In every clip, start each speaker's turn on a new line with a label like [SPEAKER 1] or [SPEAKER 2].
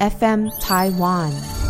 [SPEAKER 1] FM Taiwan。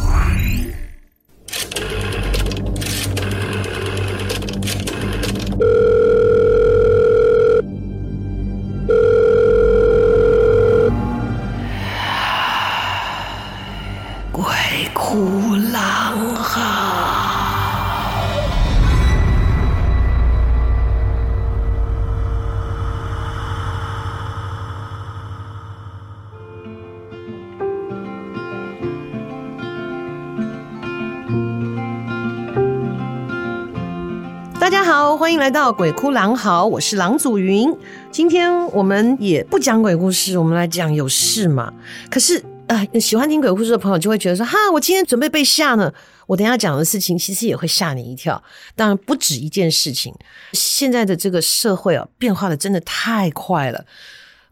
[SPEAKER 2] 欢迎来到鬼哭狼嚎，我是郎祖云。今天我们也不讲鬼故事，我们来讲有事嘛。可是啊、呃，喜欢听鬼故事的朋友就会觉得说，哈，我今天准备被吓呢。我等一下讲的事情其实也会吓你一跳。当然不止一件事情。现在的这个社会啊，变化的真的太快了。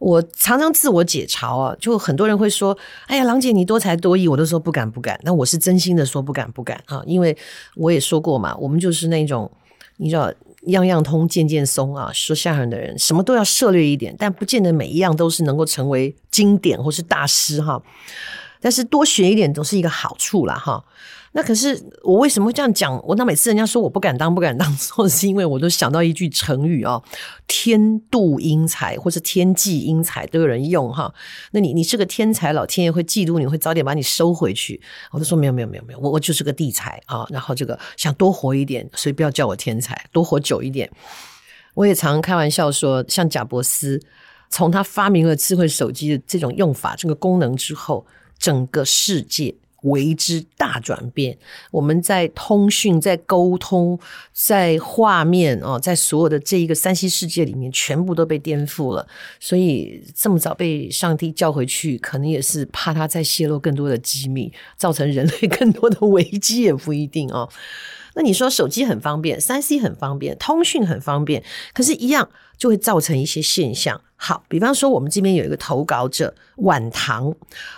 [SPEAKER 2] 我常常自我解嘲啊，就很多人会说，哎呀，郎姐你多才多艺，我都说不敢不敢。那我是真心的说不敢不敢啊，因为我也说过嘛，我们就是那种。你知道，样样通，件件松啊！说相声的人，什么都要涉猎一点，但不见得每一样都是能够成为经典或是大师哈。但是多学一点总是一个好处啦哈。那可是我为什么会这样讲？我那每次人家说我不敢当不敢当，说是因为我都想到一句成语哦，“天妒英才”或是“天忌英才”都有人用哈。那你你是个天才，老天爷会嫉妒你，会早点把你收回去。我都说没有没有没有没有，我我就是个地才啊。然后这个想多活一点，所以不要叫我天才，多活久一点。我也常开玩笑说，像贾伯斯，从他发明了智慧手机的这种用法、这个功能之后，整个世界。为之大转变，我们在通讯、在沟通、在画面哦，在所有的这一个三 C 世界里面，全部都被颠覆了。所以这么早被上帝叫回去，可能也是怕他再泄露更多的机密，造成人类 更多的危机，也不一定哦。那你说手机很方便，3C 很方便，通讯很方便，可是，一样就会造成一些现象。好，比方说，我们这边有一个投稿者晚唐，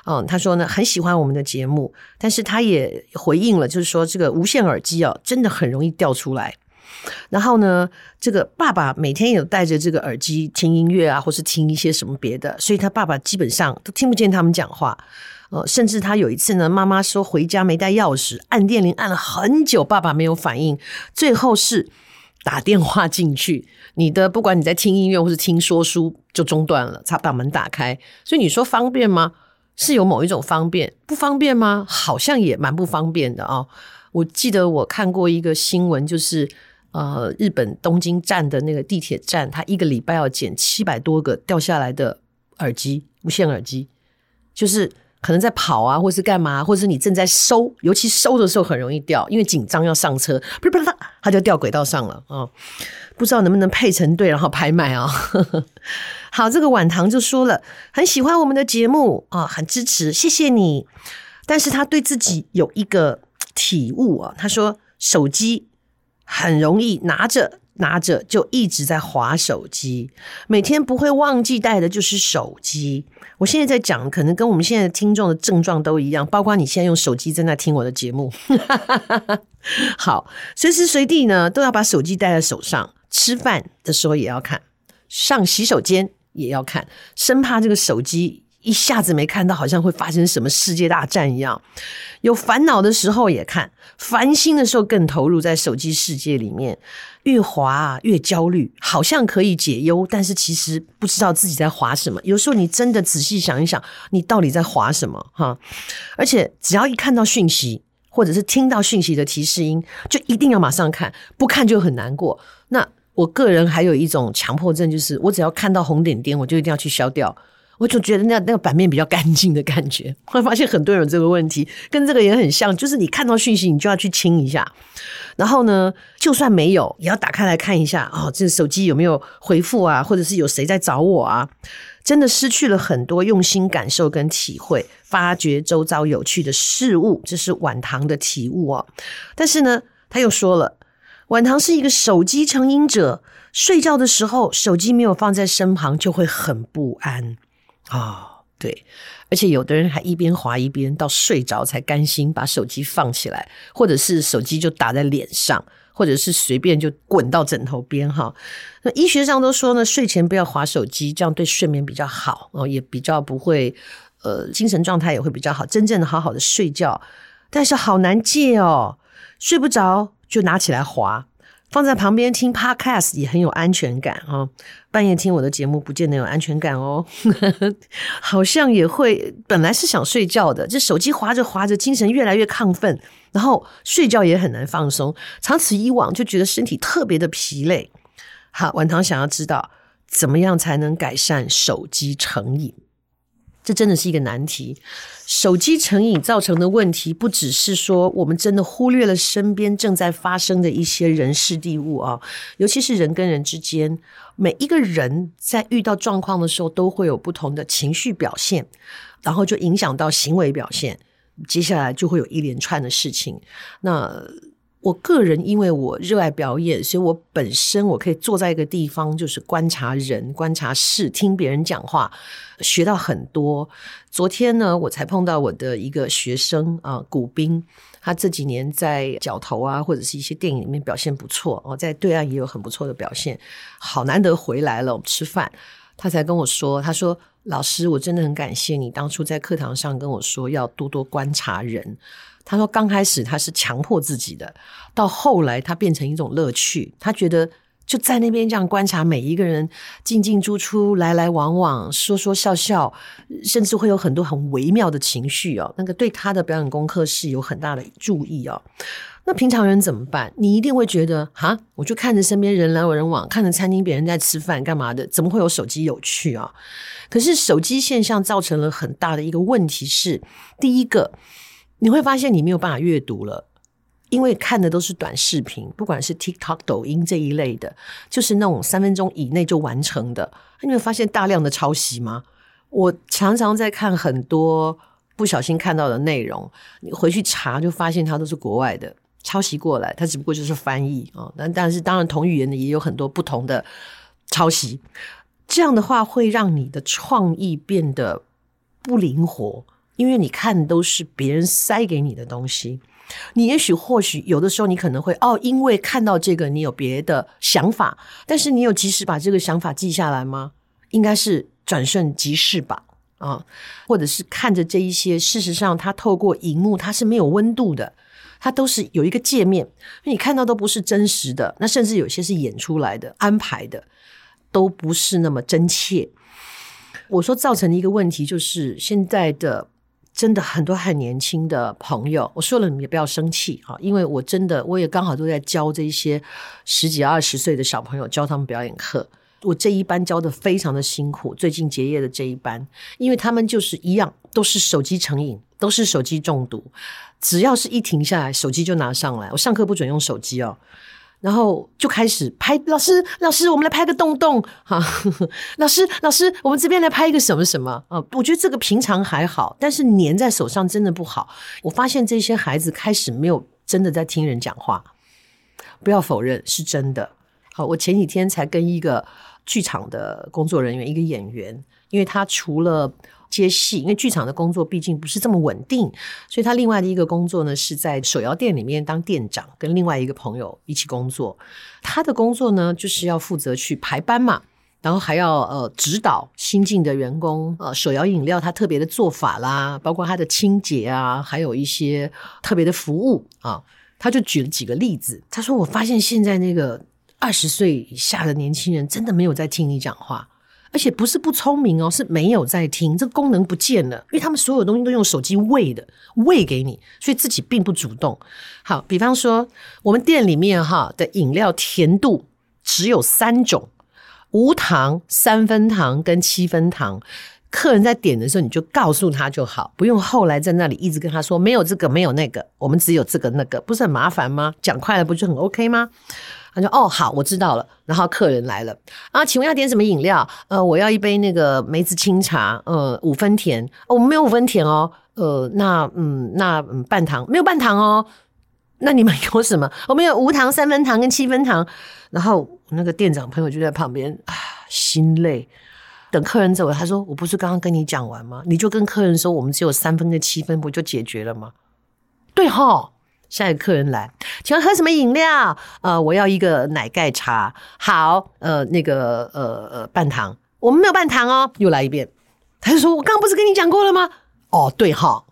[SPEAKER 2] 嗯，他说呢，很喜欢我们的节目，但是他也回应了，就是说这个无线耳机哦，真的很容易掉出来。然后呢，这个爸爸每天有带着这个耳机听音乐啊，或是听一些什么别的，所以他爸爸基本上都听不见他们讲话。呃，甚至他有一次呢，妈妈说回家没带钥匙，按电铃按了很久，爸爸没有反应，最后是打电话进去，你的不管你在听音乐或是听说书就中断了，才把门打开。所以你说方便吗？是有某一种方便，不方便吗？好像也蛮不方便的哦。我记得我看过一个新闻，就是呃，日本东京站的那个地铁站，他一个礼拜要捡七百多个掉下来的耳机，无线耳机，就是。可能在跑啊，或是干嘛，或者是你正在收，尤其收的时候很容易掉，因为紧张要上车，不是不是，它就掉轨道上了啊！不知道能不能配成对，然后拍卖啊？好，这个晚唐就说了，很喜欢我们的节目啊，很支持，谢谢你。但是他对自己有一个体悟啊，他说手机很容易拿着。拿着就一直在划手机，每天不会忘记带的就是手机。我现在在讲，可能跟我们现在听众的症状都一样，包括你现在用手机正在听我的节目。好，随时随地呢都要把手机带在手上，吃饭的时候也要看，上洗手间也要看，生怕这个手机。一下子没看到，好像会发生什么世界大战一样。有烦恼的时候也看，烦心的时候更投入在手机世界里面，越滑越焦虑，好像可以解忧，但是其实不知道自己在滑什么。有时候你真的仔细想一想，你到底在滑什么？哈！而且只要一看到讯息，或者是听到讯息的提示音，就一定要马上看，不看就很难过。那我个人还有一种强迫症，就是我只要看到红点点，我就一定要去消掉。我就觉得那那个版面比较干净的感觉，会发现很多人有这个问题，跟这个也很像，就是你看到讯息，你就要去清一下，然后呢，就算没有，也要打开来看一下，哦，这手机有没有回复啊，或者是有谁在找我啊？真的失去了很多用心感受跟体会，发掘周遭有趣的事物，这是晚唐的体悟哦。但是呢，他又说了，晚唐是一个手机成瘾者，睡觉的时候手机没有放在身旁，就会很不安。啊、哦，对，而且有的人还一边滑一边到睡着才甘心把手机放起来，或者是手机就打在脸上，或者是随便就滚到枕头边哈。那医学上都说呢，睡前不要滑手机，这样对睡眠比较好哦，也比较不会呃，精神状态也会比较好，真正的好好的睡觉。但是好难戒哦，睡不着就拿起来滑，放在旁边听 Podcast 也很有安全感哦。半夜听我的节目不见得有安全感哦，好像也会。本来是想睡觉的，这手机滑着滑着，精神越来越亢奋，然后睡觉也很难放松。长此以往，就觉得身体特别的疲累。好，晚唐想要知道怎么样才能改善手机成瘾？这真的是一个难题。手机成瘾造成的问题，不只是说我们真的忽略了身边正在发生的一些人事地物啊，尤其是人跟人之间，每一个人在遇到状况的时候，都会有不同的情绪表现，然后就影响到行为表现，接下来就会有一连串的事情。那我个人因为我热爱表演，所以我本身我可以坐在一个地方，就是观察人、观察事，听别人讲话，学到很多。昨天呢，我才碰到我的一个学生啊，古斌，他这几年在角头啊，或者是一些电影里面表现不错哦，在对岸也有很不错的表现，好难得回来了，我们吃饭，他才跟我说，他说：“老师，我真的很感谢你当初在课堂上跟我说要多多观察人。”他说：“刚开始他是强迫自己的，到后来他变成一种乐趣。他觉得就在那边这样观察每一个人进进出出、来来往往、说说笑笑，甚至会有很多很微妙的情绪哦。那个对他的表演功课是有很大的注意哦。那平常人怎么办？你一定会觉得哈，我就看着身边人来人往，看着餐厅别人在吃饭干嘛的，怎么会有手机有趣啊？可是手机现象造成了很大的一个问题是，第一个。”你会发现你没有办法阅读了，因为看的都是短视频，不管是 TikTok、抖音这一类的，就是那种三分钟以内就完成的。你会发现大量的抄袭吗？我常常在看很多不小心看到的内容，你回去查就发现它都是国外的抄袭过来，它只不过就是翻译啊。但但是当然同语言的也有很多不同的抄袭，这样的话会让你的创意变得不灵活。因为你看都是别人塞给你的东西，你也许或许有的时候你可能会哦，因为看到这个你有别的想法，但是你有及时把这个想法记下来吗？应该是转瞬即逝吧，啊，或者是看着这一些，事实上它透过荧幕它是没有温度的，它都是有一个界面，你看到都不是真实的，那甚至有些是演出来的、安排的，都不是那么真切。我说造成的一个问题就是现在的。真的很多很年轻的朋友，我说了你们也不要生气啊，因为我真的我也刚好都在教这些十几二十岁的小朋友，教他们表演课。我这一班教的非常的辛苦，最近结业的这一班，因为他们就是一样，都是手机成瘾，都是手机中毒，只要是一停下来，手机就拿上来。我上课不准用手机哦。然后就开始拍，老师，老师，我们来拍个洞洞，哈，老师，老师，我们这边来拍一个什么什么啊？我觉得这个平常还好，但是粘在手上真的不好。我发现这些孩子开始没有真的在听人讲话，不要否认是真的。好，我前几天才跟一个剧场的工作人员，一个演员，因为他除了接戏，因为剧场的工作毕竟不是这么稳定，所以他另外的一个工作呢，是在手摇店里面当店长，跟另外一个朋友一起工作。他的工作呢，就是要负责去排班嘛，然后还要呃指导新进的员工，呃手摇饮料他特别的做法啦，包括他的清洁啊，还有一些特别的服务啊。他就举了几个例子，他说：“我发现现在那个二十岁以下的年轻人，真的没有在听你讲话。”而且不是不聪明哦，是没有在听，这个功能不见了，因为他们所有东西都用手机喂的，喂给你，所以自己并不主动。好，比方说我们店里面哈的饮料甜度只有三种：无糖、三分糖跟七分糖。客人在点的时候，你就告诉他就好，不用后来在那里一直跟他说没有这个，没有那个，我们只有这个那个，不是很麻烦吗？讲快了不就很 OK 吗？他说：“哦，好，我知道了。”然后客人来了啊，请问要点什么饮料？呃，我要一杯那个梅子清茶，呃，五分甜。我们没有五分甜哦。呃，那嗯，那嗯，半糖没有半糖哦。那你们 有什么？我们有无糖、三分糖跟七分糖。然后那个店长朋友就在旁边啊，心累。等客人走了，他说：“我不是刚刚跟你讲完吗？你就跟客人说，我们只有三分跟七分，不就解决了吗？”对哈。下一个客人来，请问喝什么饮料？呃，我要一个奶盖茶。好，呃，那个呃呃半糖，我们没有半糖哦。又来一遍，他就说：“我刚刚不是跟你讲过了吗？哦，对哈。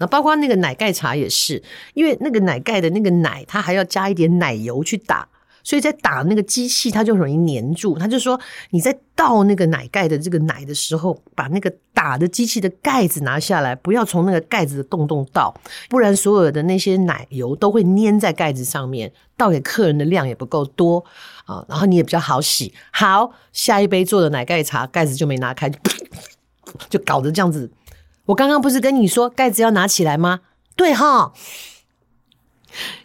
[SPEAKER 2] 那包括那个奶盖茶也是，因为那个奶盖的那个奶，它还要加一点奶油去打。所以在打那个机器，它就容易粘住。他就说，你在倒那个奶盖的这个奶的时候，把那个打的机器的盖子拿下来，不要从那个盖子的洞洞倒，不然所有的那些奶油都会粘在盖子上面，倒给客人的量也不够多啊。然后你也比较好洗。好，下一杯做的奶盖茶，盖子就没拿开，就搞得这样子。我刚刚不是跟你说盖子要拿起来吗？对哈，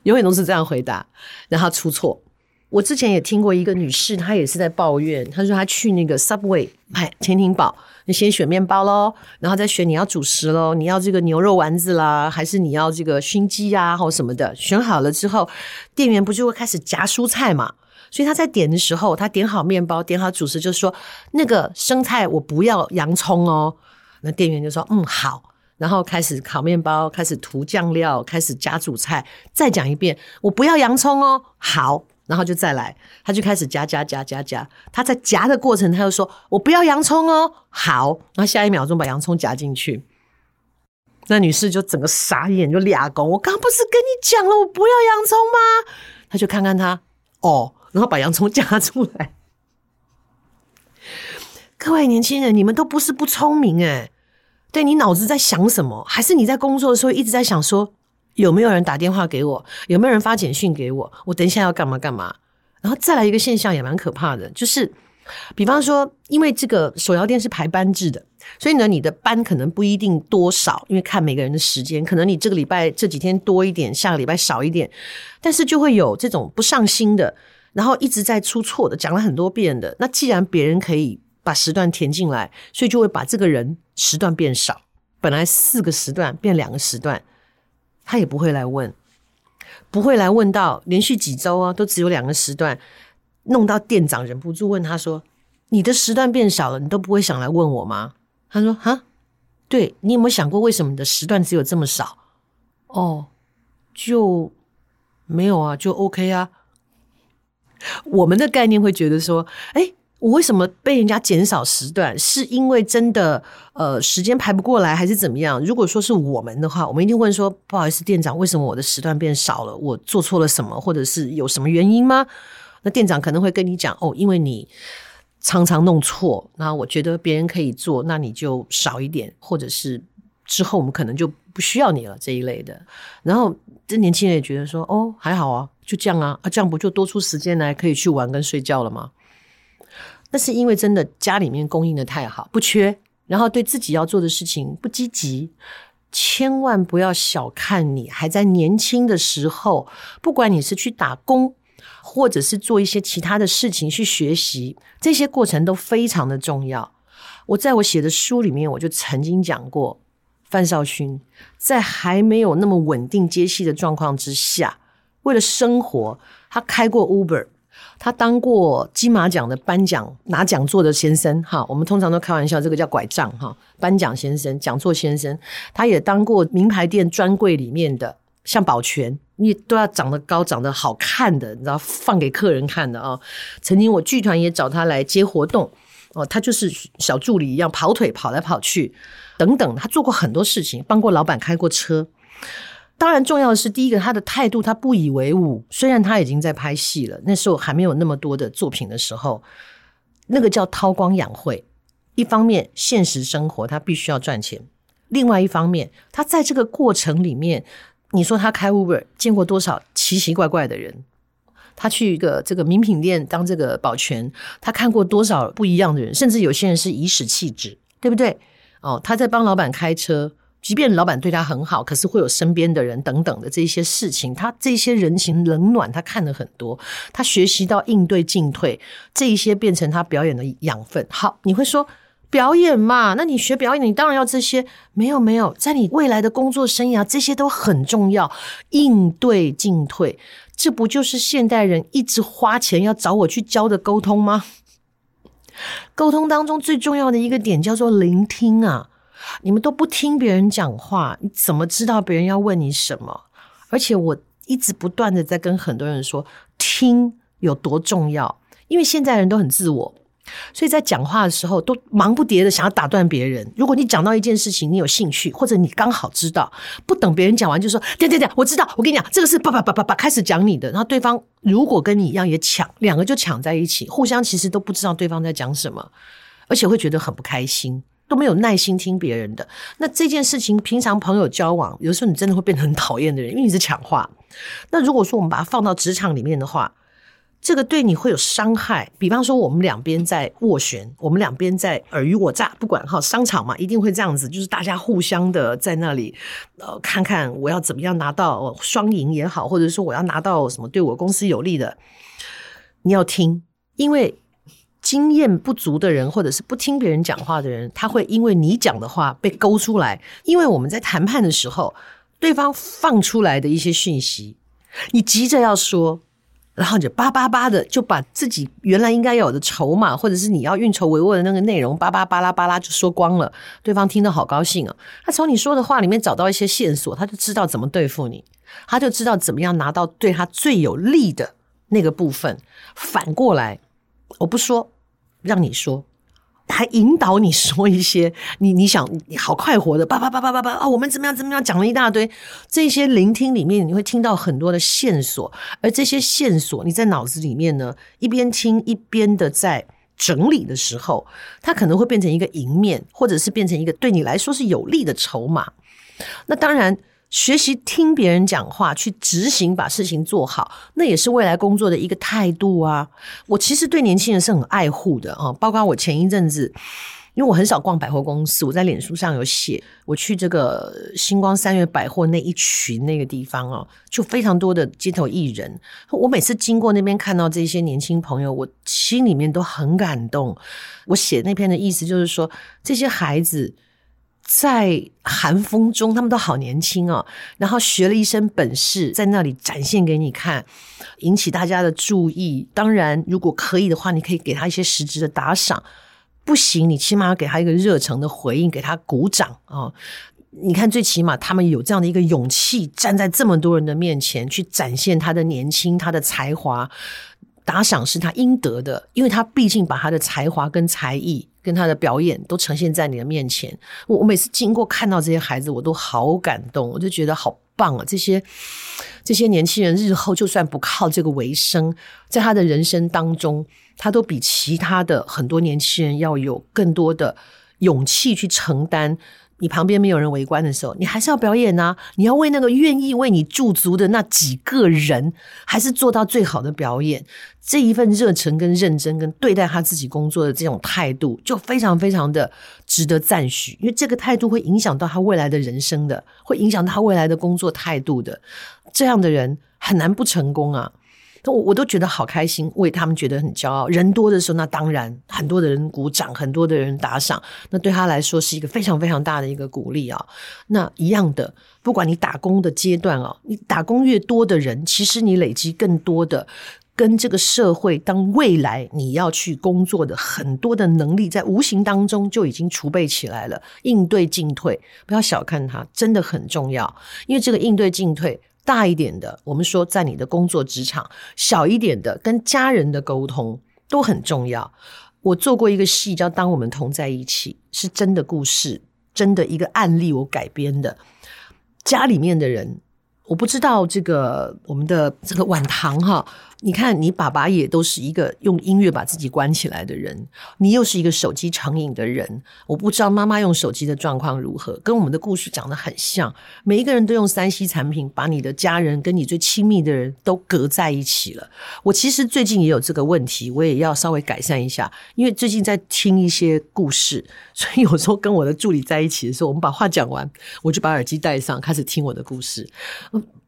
[SPEAKER 2] 永远都是这样回答，然后出错。我之前也听过一个女士，她也是在抱怨，她说她去那个 Subway 买潜艇堡，你先选面包喽，然后再选你要主食喽，你要这个牛肉丸子啦，还是你要这个熏鸡呀，或什么的，选好了之后，店员不就会开始夹蔬菜嘛？所以她在点的时候，她点好面包，点好主食，就说那个生菜我不要洋葱哦，那店员就说嗯好，然后开始烤面包，开始涂酱料，开始夹主菜，再讲一遍我不要洋葱哦，好。然后就再来，他就开始夹夹夹夹夹。他在夹的过程，他又说：“我不要洋葱哦。”好，然后下一秒钟把洋葱夹进去。那女士就整个傻眼，就俩公：“我刚不是跟你讲了，我不要洋葱吗？”他就看看他，哦，然后把洋葱夹出来。各位年轻人，你们都不是不聪明诶，对，你脑子在想什么？还是你在工作的时候一直在想说？有没有人打电话给我？有没有人发简讯给我？我等一下要干嘛干嘛？然后再来一个现象也蛮可怕的，就是，比方说，因为这个手摇店是排班制的，所以呢，你的班可能不一定多少，因为看每个人的时间，可能你这个礼拜这几天多一点，下个礼拜少一点，但是就会有这种不上心的，然后一直在出错的，讲了很多遍的。那既然别人可以把时段填进来，所以就会把这个人时段变少，本来四个时段变两个时段。他也不会来问，不会来问到连续几周啊，都只有两个时段，弄到店长忍不住问他说：“你的时段变少了，你都不会想来问我吗？”他说：“哈，对，你有没有想过为什么你的时段只有这么少？”哦，就没有啊，就 OK 啊。我们的概念会觉得说：“哎。”我为什么被人家减少时段？是因为真的呃时间排不过来，还是怎么样？如果说是我们的话，我们一定问说：不好意思，店长，为什么我的时段变少了？我做错了什么，或者是有什么原因吗？那店长可能会跟你讲：哦，因为你常常弄错，那我觉得别人可以做，那你就少一点，或者是之后我们可能就不需要你了这一类的。然后这年轻人也觉得说：哦，还好啊，就这样啊，啊，这样不就多出时间来可以去玩跟睡觉了吗？那是因为真的家里面供应的太好，不缺，然后对自己要做的事情不积极。千万不要小看你还在年轻的时候，不管你是去打工，或者是做一些其他的事情去学习，这些过程都非常的重要。我在我写的书里面，我就曾经讲过，范少勋在还没有那么稳定接戏的状况之下，为了生活，他开过 Uber。他当过金马奖的颁奖拿奖座的先生，哈，我们通常都开玩笑，这个叫拐杖，哈，颁奖先生、讲座先生。他也当过名牌店专柜里面的，像保全，你都要长得高、长得好看的，你知道，放给客人看的啊。曾经我剧团也找他来接活动，哦，他就是小助理一样跑腿跑来跑去，等等，他做过很多事情，帮过老板开过车。当然，重要的是第一个，他的态度，他不以为忤。虽然他已经在拍戏了，那时候还没有那么多的作品的时候，那个叫韬光养晦。一方面，现实生活他必须要赚钱；另外一方面，他在这个过程里面，你说他开 Uber 见过多少奇奇怪怪的人？他去一个这个名品店当这个保全，他看过多少不一样的人？甚至有些人是颐指气质，对不对？哦，他在帮老板开车。即便老板对他很好，可是会有身边的人等等的这些事情，他这些人情冷暖，他看了很多，他学习到应对进退，这一些变成他表演的养分。好，你会说表演嘛？那你学表演，你当然要这些。没有没有，在你未来的工作生涯，这些都很重要。应对进退，这不就是现代人一直花钱要找我去教的沟通吗？沟通当中最重要的一个点叫做聆听啊。你们都不听别人讲话，你怎么知道别人要问你什么？而且我一直不断的在跟很多人说，听有多重要。因为现在人都很自我，所以在讲话的时候都忙不迭的想要打断别人。如果你讲到一件事情，你有兴趣，或者你刚好知道，不等别人讲完就说：“对对对，我知道。”我跟你讲，这个是叭叭叭叭叭开始讲你的。然后对方如果跟你一样也抢，两个就抢在一起，互相其实都不知道对方在讲什么，而且会觉得很不开心，都没有耐心听别人的。那这件事情，平常朋友交往，有时候你真的会变得很讨厌的人，因为你是抢话。那如果说我们把它放到职场里面的话，这个对你会有伤害，比方说我们两边在斡旋，我们两边在尔虞我诈，不管哈，商场嘛，一定会这样子，就是大家互相的在那里，呃，看看我要怎么样拿到双赢也好，或者说我要拿到什么对我公司有利的，你要听，因为经验不足的人或者是不听别人讲话的人，他会因为你讲的话被勾出来，因为我们在谈判的时候，对方放出来的一些讯息，你急着要说。然后你就叭叭叭的就把自己原来应该有的筹码，或者是你要运筹帷幄的那个内容，叭叭巴拉巴拉就说光了。对方听得好高兴啊！他从你说的话里面找到一些线索，他就知道怎么对付你，他就知道怎么样拿到对他最有利的那个部分。反过来，我不说，让你说。还引导你说一些你你想你好快活的叭叭叭叭叭叭啊，我们怎么样怎么样讲了一大堆，这些聆听里面你会听到很多的线索，而这些线索你在脑子里面呢，一边听一边的在整理的时候，它可能会变成一个赢面，或者是变成一个对你来说是有利的筹码。那当然。学习听别人讲话，去执行，把事情做好，那也是未来工作的一个态度啊。我其实对年轻人是很爱护的啊，包括我前一阵子，因为我很少逛百货公司，我在脸书上有写，我去这个星光三月百货那一群那个地方哦，就非常多的街头艺人。我每次经过那边看到这些年轻朋友，我心里面都很感动。我写那篇的意思就是说，这些孩子。在寒风中，他们都好年轻哦，然后学了一身本事，在那里展现给你看，引起大家的注意。当然，如果可以的话，你可以给他一些实质的打赏；不行，你起码要给他一个热诚的回应，给他鼓掌啊、你看，最起码他们有这样的一个勇气，站在这么多人的面前去展现他的年轻、他的才华。打赏是他应得的，因为他毕竟把他的才华跟才艺跟他的表演都呈现在你的面前。我我每次经过看到这些孩子，我都好感动，我就觉得好棒啊！这些这些年轻人日后就算不靠这个为生，在他的人生当中，他都比其他的很多年轻人要有更多的勇气去承担。你旁边没有人围观的时候，你还是要表演啊！你要为那个愿意为你驻足的那几个人，还是做到最好的表演。这一份热忱跟认真，跟对待他自己工作的这种态度，就非常非常的值得赞许。因为这个态度会影响到他未来的人生的，会影响到他未来的工作态度的。这样的人很难不成功啊！我我都觉得好开心，为他们觉得很骄傲。人多的时候，那当然很多的人鼓掌，很多的人打赏，那对他来说是一个非常非常大的一个鼓励啊。那一样的，不管你打工的阶段啊，你打工越多的人，其实你累积更多的跟这个社会，当未来你要去工作的很多的能力，在无形当中就已经储备起来了。应对进退，不要小看它，真的很重要。因为这个应对进退。大一点的，我们说在你的工作职场；小一点的，跟家人的沟通都很重要。我做过一个戏叫《当我们同在一起》，是真的故事，真的一个案例，我改编的。家里面的人，我不知道这个我们的这个晚唐哈。你看，你爸爸也都是一个用音乐把自己关起来的人，你又是一个手机成瘾的人。我不知道妈妈用手机的状况如何，跟我们的故事讲得很像。每一个人都用三 C 产品，把你的家人跟你最亲密的人都隔在一起了。我其实最近也有这个问题，我也要稍微改善一下。因为最近在听一些故事，所以有时候跟我的助理在一起的时候，我们把话讲完，我就把耳机戴上，开始听我的故事。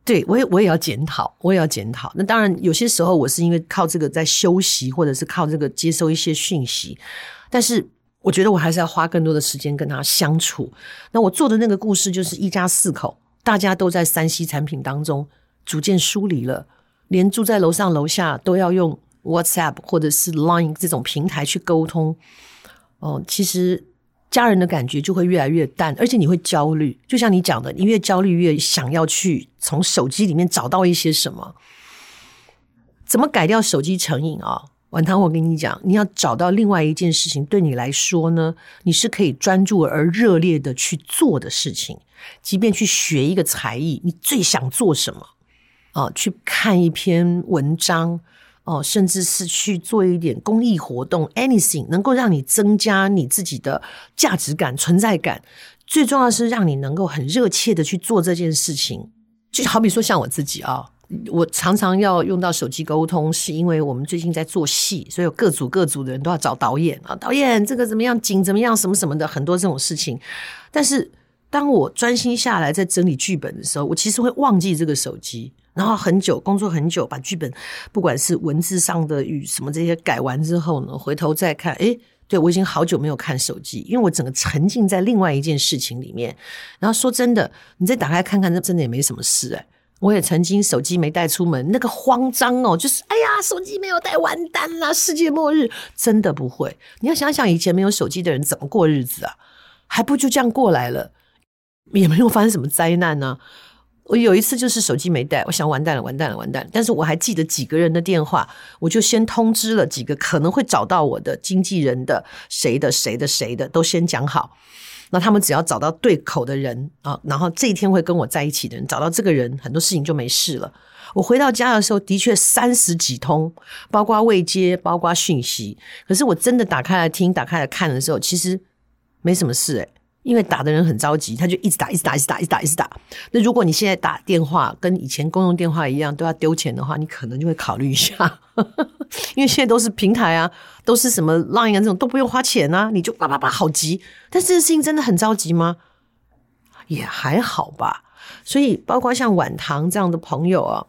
[SPEAKER 2] 对，我也我也要检讨，我也要检讨。那当然，有些时候我是因为靠这个在休息，或者是靠这个接收一些讯息。但是我觉得我还是要花更多的时间跟他相处。那我做的那个故事就是一家四口，大家都在 3C 产品当中逐渐疏离了，连住在楼上楼下都要用 WhatsApp 或者是 Line 这种平台去沟通。哦，其实。家人的感觉就会越来越淡，而且你会焦虑。就像你讲的，你越焦虑越想要去从手机里面找到一些什么。怎么改掉手机成瘾啊？晚堂，我跟你讲，你要找到另外一件事情，对你来说呢，你是可以专注而热烈的去做的事情。即便去学一个才艺，你最想做什么？啊，去看一篇文章，哦，甚至是去做一点公益活动，anything 能够让你增加你自己的价值感、存在感。最重要是让你能够很热切的去做这件事情。就好比说，像我自己啊。我常常要用到手机沟通，是因为我们最近在做戏，所以各组各组的人都要找导演啊。导演这个怎么样？景怎么样？什么什么的，很多这种事情。但是当我专心下来在整理剧本的时候，我其实会忘记这个手机，然后很久工作很久，把剧本不管是文字上的与什么这些改完之后呢，回头再看，诶，对，我已经好久没有看手机，因为我整个沉浸在另外一件事情里面。然后说真的，你再打开看看，那真的也没什么事诶。我也曾经手机没带出门，那个慌张哦，就是哎呀，手机没有带，完蛋了，世界末日，真的不会。你要想想以前没有手机的人怎么过日子啊？还不就这样过来了，也没有发生什么灾难呢、我有一次就是手机没带，我想完蛋了，完蛋了，完蛋。但是我还记得几个人的电话，我就先通知了几个可能会找到我的经纪人的，谁的谁的谁的，都先讲好。那他们只要找到对口的人啊，然后这一天会跟我在一起的人，找到这个人，很多事情就没事了。我回到家的时候，的确三十几通，包括未接，包括讯息。可是我真的打开来听，打开来看的时候，其实没什么事诶。因为打的人很着急，他就一直打，一直打，一直打，一直打，一直打。那如果你现在打电话跟以前公用电话一样都要丢钱的话，你可能就会考虑一下，因为现在都是平台啊，都是什么 Line 啊这种都不用花钱啊，你就叭叭叭好急。但这个事情真的很着急吗？也还好吧。所以包括像晚唐这样的朋友啊，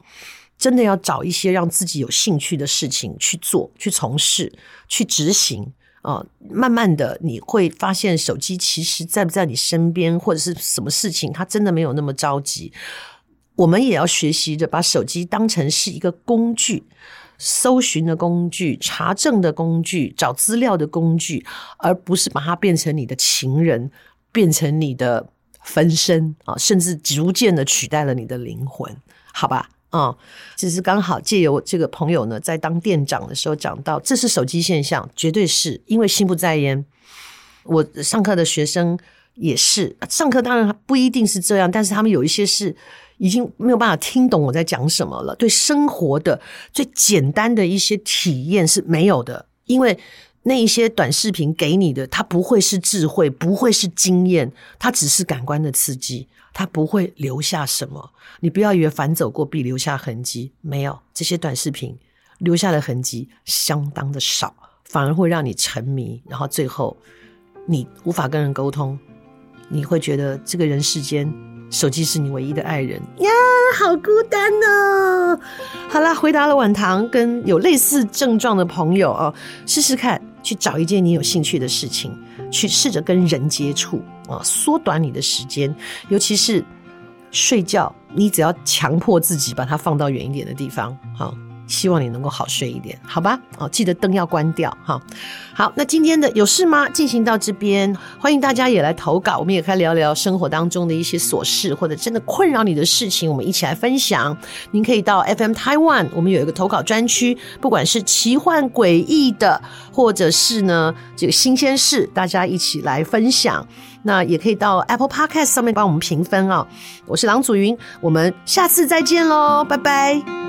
[SPEAKER 2] 真的要找一些让自己有兴趣的事情去做、去从事、去执行。哦，慢慢的你会发现，手机其实在不在你身边，或者是什么事情，它真的没有那么着急。我们也要学习着把手机当成是一个工具，搜寻的工具、查证的工具、找资料的工具，而不是把它变成你的情人，变成你的分身啊，甚至逐渐的取代了你的灵魂，好吧？啊，只是刚好借由这个朋友呢，在当店长的时候讲到，这是手机现象，绝对是因为心不在焉。我上课的学生也是，上课当然不一定是这样，但是他们有一些是已经没有办法听懂我在讲什么了，对生活的最简单的一些体验是没有的，因为那一些短视频给你的，它不会是智慧，不会是经验，它只是感官的刺激。它不会留下什么，你不要以为反走过必留下痕迹，没有，这些短视频留下的痕迹相当的少，反而会让你沉迷，然后最后你无法跟人沟通，你会觉得这个人世间手机是你唯一的爱人呀，好孤单哦。好啦，回答了晚堂跟有类似症状的朋友哦，试试看去找一件你有兴趣的事情，去试着跟人接触。啊，缩短你的时间，尤其是睡觉，你只要强迫自己把它放到远一点的地方，好。希望你能够好睡一点，好吧？哦，记得灯要关掉哈。好，那今天的有事吗？进行到这边，欢迎大家也来投稿，我们也可以聊聊生活当中的一些琐事，或者真的困扰你的事情，我们一起来分享。您可以到 FM Taiwan，我们有一个投稿专区，不管是奇幻诡异的，或者是呢这个新鲜事，大家一起来分享。那也可以到 Apple Podcast 上面帮我们评分啊。我是郎祖筠，我们下次再见喽，拜拜。